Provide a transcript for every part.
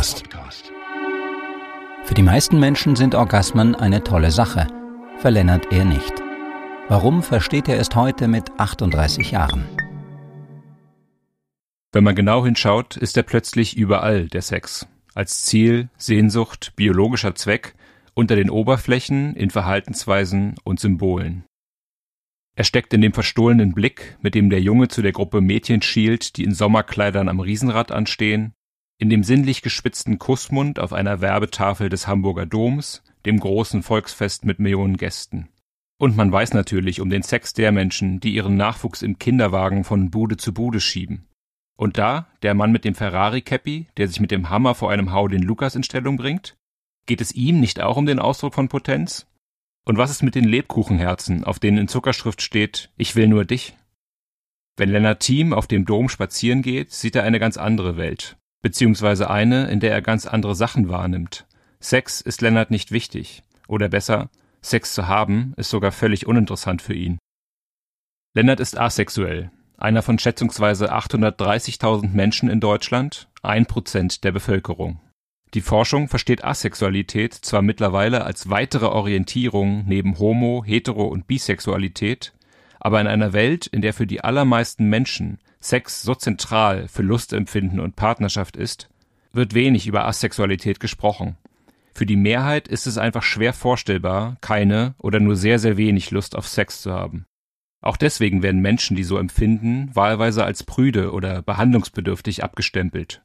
Podcast. Für die meisten Menschen sind Orgasmen eine tolle Sache. Für eher nicht. Warum versteht er erst heute mit 38 Jahren? Wenn man genau hinschaut, ist er plötzlich überall, der Sex. Als Ziel, Sehnsucht, biologischer Zweck, unter den Oberflächen, in Verhaltensweisen und Symbolen. Er steckt in dem verstohlenen Blick, mit dem der Junge zu der Gruppe Mädchen schielt, die in Sommerkleidern am Riesenrad anstehen, in dem sinnlich gespitzten Kussmund auf einer Werbetafel des Hamburger Doms, dem großen Volksfest mit Millionen Gästen. Und man weiß natürlich um den Sex der Menschen, die ihren Nachwuchs im Kinderwagen von Bude zu Bude schieben. Und da der Mann mit dem Ferrari-Cappy, der sich mit dem Hammer vor einem Hau den Lukas in Stellung bringt? Geht es ihm nicht auch um den Ausdruck von Potenz? Und was ist mit den Lebkuchenherzen, auf denen in Zuckerschrift steht, ich will nur dich? Wenn Lennart Thiem auf dem Dom spazieren geht, sieht er eine ganz andere Welt beziehungsweise eine, in der er ganz andere Sachen wahrnimmt. Sex ist Lennart nicht wichtig, oder besser, Sex zu haben ist sogar völlig uninteressant für ihn. Lennart ist asexuell, einer von schätzungsweise 830.000 Menschen in Deutschland, ein Prozent der Bevölkerung. Die Forschung versteht Asexualität zwar mittlerweile als weitere Orientierung neben Homo, Hetero und Bisexualität, aber in einer Welt, in der für die allermeisten Menschen Sex so zentral für Lustempfinden und Partnerschaft ist, wird wenig über Asexualität gesprochen. Für die Mehrheit ist es einfach schwer vorstellbar, keine oder nur sehr, sehr wenig Lust auf Sex zu haben. Auch deswegen werden Menschen, die so empfinden, wahlweise als prüde oder behandlungsbedürftig abgestempelt.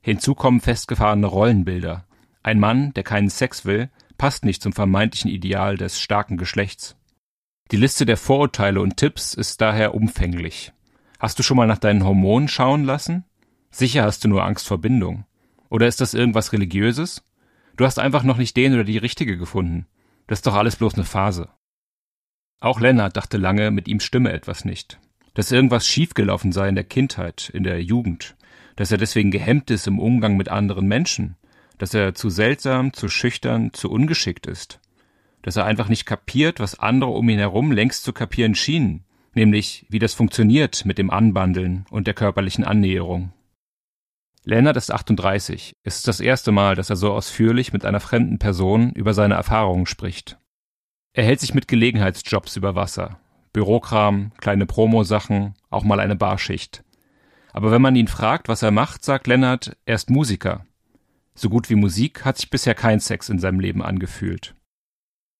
Hinzu kommen festgefahrene Rollenbilder. Ein Mann, der keinen Sex will, passt nicht zum vermeintlichen Ideal des starken Geschlechts. Die Liste der Vorurteile und Tipps ist daher umfänglich. Hast du schon mal nach deinen Hormonen schauen lassen? Sicher hast du nur Angst vor Bindung. Oder ist das irgendwas Religiöses? Du hast einfach noch nicht den oder die richtige gefunden. Das ist doch alles bloß eine Phase. Auch Lennart dachte lange, mit ihm stimme etwas nicht. Dass irgendwas schiefgelaufen sei in der Kindheit, in der Jugend. Dass er deswegen gehemmt ist im Umgang mit anderen Menschen. Dass er zu seltsam, zu schüchtern, zu ungeschickt ist. Dass er einfach nicht kapiert, was andere um ihn herum längst zu kapieren schienen nämlich wie das funktioniert mit dem Anbandeln und der körperlichen Annäherung. Lennart ist 38. Es ist das erste Mal, dass er so ausführlich mit einer fremden Person über seine Erfahrungen spricht. Er hält sich mit Gelegenheitsjobs über Wasser. Bürokram, kleine Promosachen, auch mal eine Barschicht. Aber wenn man ihn fragt, was er macht, sagt Lennart, er ist Musiker. So gut wie Musik hat sich bisher kein Sex in seinem Leben angefühlt.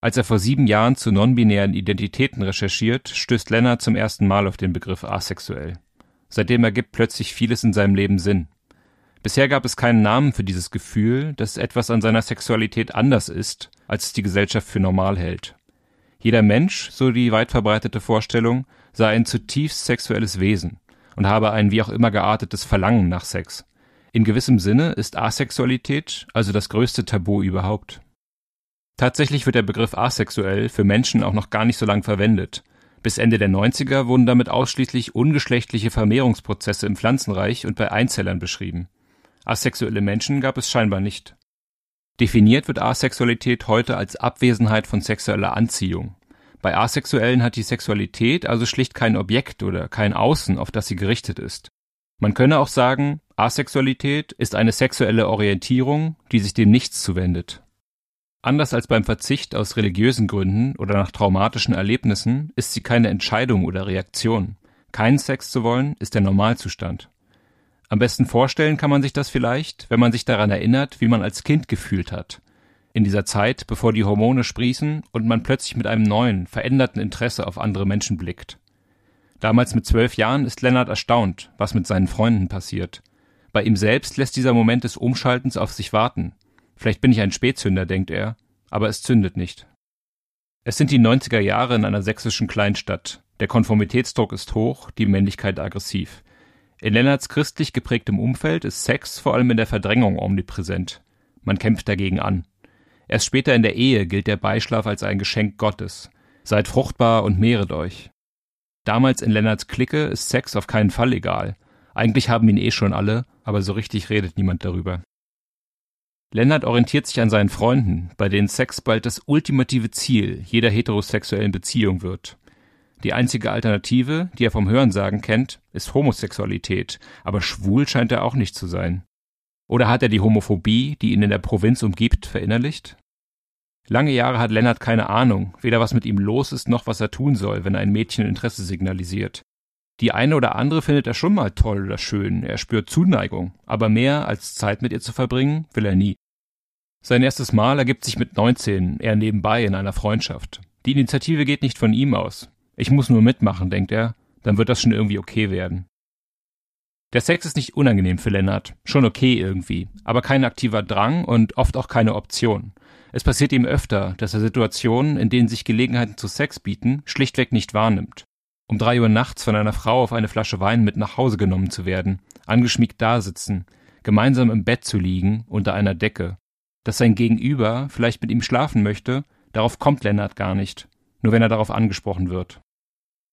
Als er vor sieben Jahren zu nonbinären Identitäten recherchiert, stößt Lennart zum ersten Mal auf den Begriff asexuell. Seitdem ergibt plötzlich vieles in seinem Leben Sinn. Bisher gab es keinen Namen für dieses Gefühl, dass etwas an seiner Sexualität anders ist, als es die Gesellschaft für normal hält. Jeder Mensch, so die weit verbreitete Vorstellung, sei ein zutiefst sexuelles Wesen und habe ein wie auch immer geartetes Verlangen nach Sex. In gewissem Sinne ist Asexualität also das größte Tabu überhaupt. Tatsächlich wird der Begriff asexuell für Menschen auch noch gar nicht so lang verwendet. Bis Ende der 90er wurden damit ausschließlich ungeschlechtliche Vermehrungsprozesse im Pflanzenreich und bei Einzellern beschrieben. Asexuelle Menschen gab es scheinbar nicht. Definiert wird Asexualität heute als Abwesenheit von sexueller Anziehung. Bei Asexuellen hat die Sexualität also schlicht kein Objekt oder kein Außen, auf das sie gerichtet ist. Man könne auch sagen, Asexualität ist eine sexuelle Orientierung, die sich dem Nichts zuwendet. Anders als beim Verzicht aus religiösen Gründen oder nach traumatischen Erlebnissen ist sie keine Entscheidung oder Reaktion. Keinen Sex zu wollen ist der Normalzustand. Am besten vorstellen kann man sich das vielleicht, wenn man sich daran erinnert, wie man als Kind gefühlt hat. In dieser Zeit, bevor die Hormone sprießen und man plötzlich mit einem neuen, veränderten Interesse auf andere Menschen blickt. Damals mit zwölf Jahren ist Lennart erstaunt, was mit seinen Freunden passiert. Bei ihm selbst lässt dieser Moment des Umschaltens auf sich warten. Vielleicht bin ich ein Spätzünder, denkt er, aber es zündet nicht. Es sind die 90er Jahre in einer sächsischen Kleinstadt. Der Konformitätsdruck ist hoch, die Männlichkeit aggressiv. In Lennarts christlich geprägtem Umfeld ist Sex vor allem in der Verdrängung omnipräsent. Man kämpft dagegen an. Erst später in der Ehe gilt der Beischlaf als ein Geschenk Gottes. Seid fruchtbar und mehret euch. Damals in Lennarts Clique ist Sex auf keinen Fall egal. Eigentlich haben ihn eh schon alle, aber so richtig redet niemand darüber. Lennart orientiert sich an seinen Freunden, bei denen Sex bald das ultimative Ziel jeder heterosexuellen Beziehung wird. Die einzige Alternative, die er vom Hörensagen kennt, ist Homosexualität, aber schwul scheint er auch nicht zu sein. Oder hat er die Homophobie, die ihn in der Provinz umgibt, verinnerlicht? Lange Jahre hat Lennart keine Ahnung, weder was mit ihm los ist, noch was er tun soll, wenn ein Mädchen Interesse signalisiert. Die eine oder andere findet er schon mal toll oder schön, er spürt Zuneigung, aber mehr als Zeit mit ihr zu verbringen, will er nie. Sein erstes Mal ergibt sich mit 19, eher nebenbei in einer Freundschaft. Die Initiative geht nicht von ihm aus. Ich muss nur mitmachen, denkt er, dann wird das schon irgendwie okay werden. Der Sex ist nicht unangenehm für Lennart, schon okay irgendwie, aber kein aktiver Drang und oft auch keine Option. Es passiert ihm öfter, dass er Situationen, in denen sich Gelegenheiten zu Sex bieten, schlichtweg nicht wahrnimmt. Um drei Uhr nachts von einer Frau auf eine Flasche Wein mit nach Hause genommen zu werden, angeschmiegt dasitzen, gemeinsam im Bett zu liegen, unter einer Decke. Dass sein Gegenüber vielleicht mit ihm schlafen möchte, darauf kommt Lennart gar nicht, nur wenn er darauf angesprochen wird.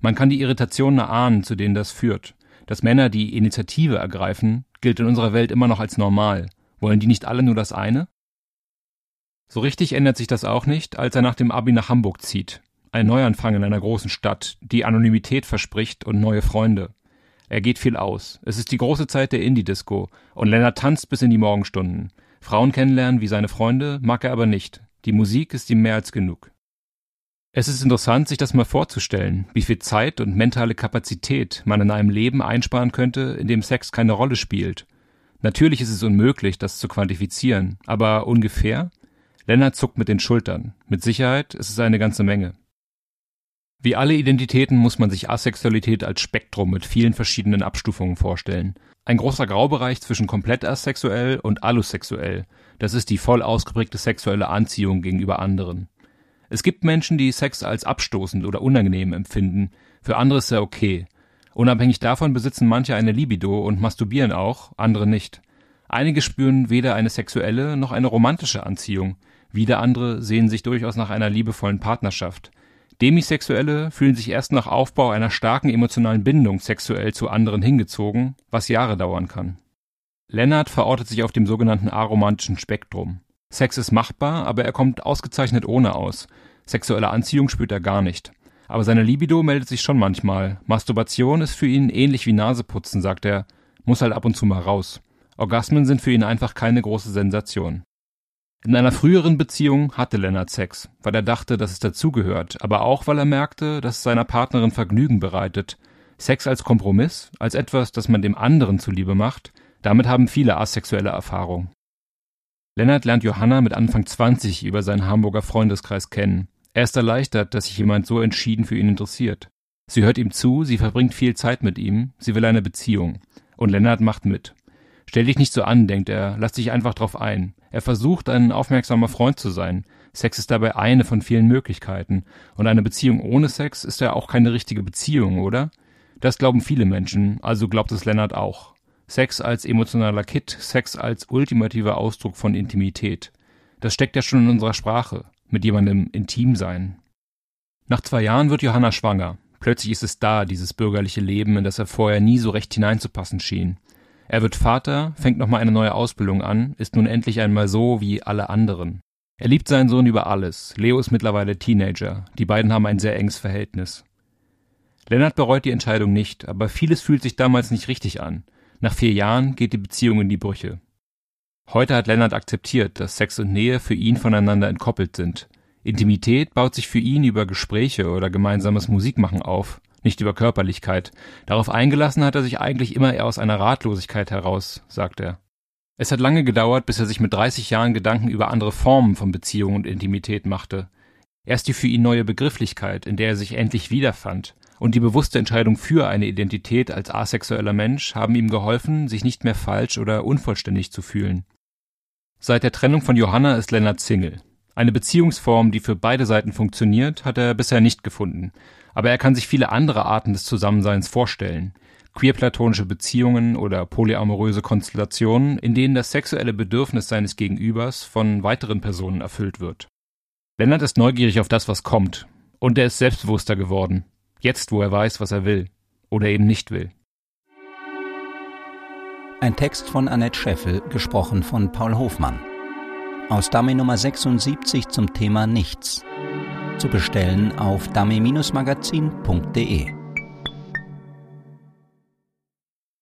Man kann die Irritationen erahnen, zu denen das führt. Dass Männer die Initiative ergreifen, gilt in unserer Welt immer noch als normal. Wollen die nicht alle nur das eine? So richtig ändert sich das auch nicht, als er nach dem Abi nach Hamburg zieht. Ein Neuanfang in einer großen Stadt, die Anonymität verspricht und neue Freunde. Er geht viel aus. Es ist die große Zeit der Indie-Disco und Lennart tanzt bis in die Morgenstunden. Frauen kennenlernen wie seine Freunde mag er aber nicht. Die Musik ist ihm mehr als genug. Es ist interessant, sich das mal vorzustellen, wie viel Zeit und mentale Kapazität man in einem Leben einsparen könnte, in dem Sex keine Rolle spielt. Natürlich ist es unmöglich, das zu quantifizieren, aber ungefähr? Lennart zuckt mit den Schultern. Mit Sicherheit ist es eine ganze Menge. Wie alle Identitäten muss man sich Asexualität als Spektrum mit vielen verschiedenen Abstufungen vorstellen. Ein großer Graubereich zwischen komplett asexuell und allosexuell. Das ist die voll ausgeprägte sexuelle Anziehung gegenüber anderen. Es gibt Menschen, die Sex als abstoßend oder unangenehm empfinden. Für andere ist er okay. Unabhängig davon besitzen manche eine Libido und masturbieren auch, andere nicht. Einige spüren weder eine sexuelle noch eine romantische Anziehung. Wieder andere sehen sich durchaus nach einer liebevollen Partnerschaft. Demisexuelle fühlen sich erst nach Aufbau einer starken emotionalen Bindung sexuell zu anderen hingezogen, was Jahre dauern kann. Lennart verortet sich auf dem sogenannten aromantischen Spektrum. Sex ist machbar, aber er kommt ausgezeichnet ohne aus. Sexuelle Anziehung spürt er gar nicht. Aber seine Libido meldet sich schon manchmal. Masturbation ist für ihn ähnlich wie Naseputzen, sagt er. Muss halt ab und zu mal raus. Orgasmen sind für ihn einfach keine große Sensation. In einer früheren Beziehung hatte Lennart Sex, weil er dachte, dass es dazugehört, aber auch weil er merkte, dass es seiner Partnerin Vergnügen bereitet. Sex als Kompromiss, als etwas, das man dem anderen zuliebe macht, damit haben viele asexuelle Erfahrung. Lennart lernt Johanna mit Anfang 20 über seinen Hamburger Freundeskreis kennen. Er ist erleichtert, dass sich jemand so entschieden für ihn interessiert. Sie hört ihm zu, sie verbringt viel Zeit mit ihm, sie will eine Beziehung. Und Lennart macht mit. Stell dich nicht so an, denkt er, lass dich einfach drauf ein. Er versucht, ein aufmerksamer Freund zu sein. Sex ist dabei eine von vielen Möglichkeiten. Und eine Beziehung ohne Sex ist ja auch keine richtige Beziehung, oder? Das glauben viele Menschen, also glaubt es Lennart auch. Sex als emotionaler Kit, Sex als ultimativer Ausdruck von Intimität. Das steckt ja schon in unserer Sprache, mit jemandem intim sein. Nach zwei Jahren wird Johanna schwanger. Plötzlich ist es da, dieses bürgerliche Leben, in das er vorher nie so recht hineinzupassen schien. Er wird Vater, fängt nochmal eine neue Ausbildung an, ist nun endlich einmal so wie alle anderen. Er liebt seinen Sohn über alles. Leo ist mittlerweile Teenager. Die beiden haben ein sehr enges Verhältnis. Lennart bereut die Entscheidung nicht, aber vieles fühlt sich damals nicht richtig an. Nach vier Jahren geht die Beziehung in die Brüche. Heute hat Lennart akzeptiert, dass Sex und Nähe für ihn voneinander entkoppelt sind. Intimität baut sich für ihn über Gespräche oder gemeinsames Musikmachen auf nicht über Körperlichkeit. Darauf eingelassen hat er sich eigentlich immer eher aus einer Ratlosigkeit heraus, sagt er. Es hat lange gedauert, bis er sich mit 30 Jahren Gedanken über andere Formen von Beziehung und Intimität machte. Erst die für ihn neue Begrifflichkeit, in der er sich endlich wiederfand, und die bewusste Entscheidung für eine Identität als asexueller Mensch haben ihm geholfen, sich nicht mehr falsch oder unvollständig zu fühlen. Seit der Trennung von Johanna ist Lennart Single. Eine Beziehungsform, die für beide Seiten funktioniert, hat er bisher nicht gefunden. Aber er kann sich viele andere Arten des Zusammenseins vorstellen. Queerplatonische Beziehungen oder polyamoröse Konstellationen, in denen das sexuelle Bedürfnis seines Gegenübers von weiteren Personen erfüllt wird. Lennart ist neugierig auf das, was kommt. Und er ist selbstbewusster geworden. Jetzt, wo er weiß, was er will. Oder eben nicht will. Ein Text von Annette Scheffel, gesprochen von Paul Hofmann. Aus Dummy Nummer 76 zum Thema Nichts. Zu bestellen auf dummy-magazin.de.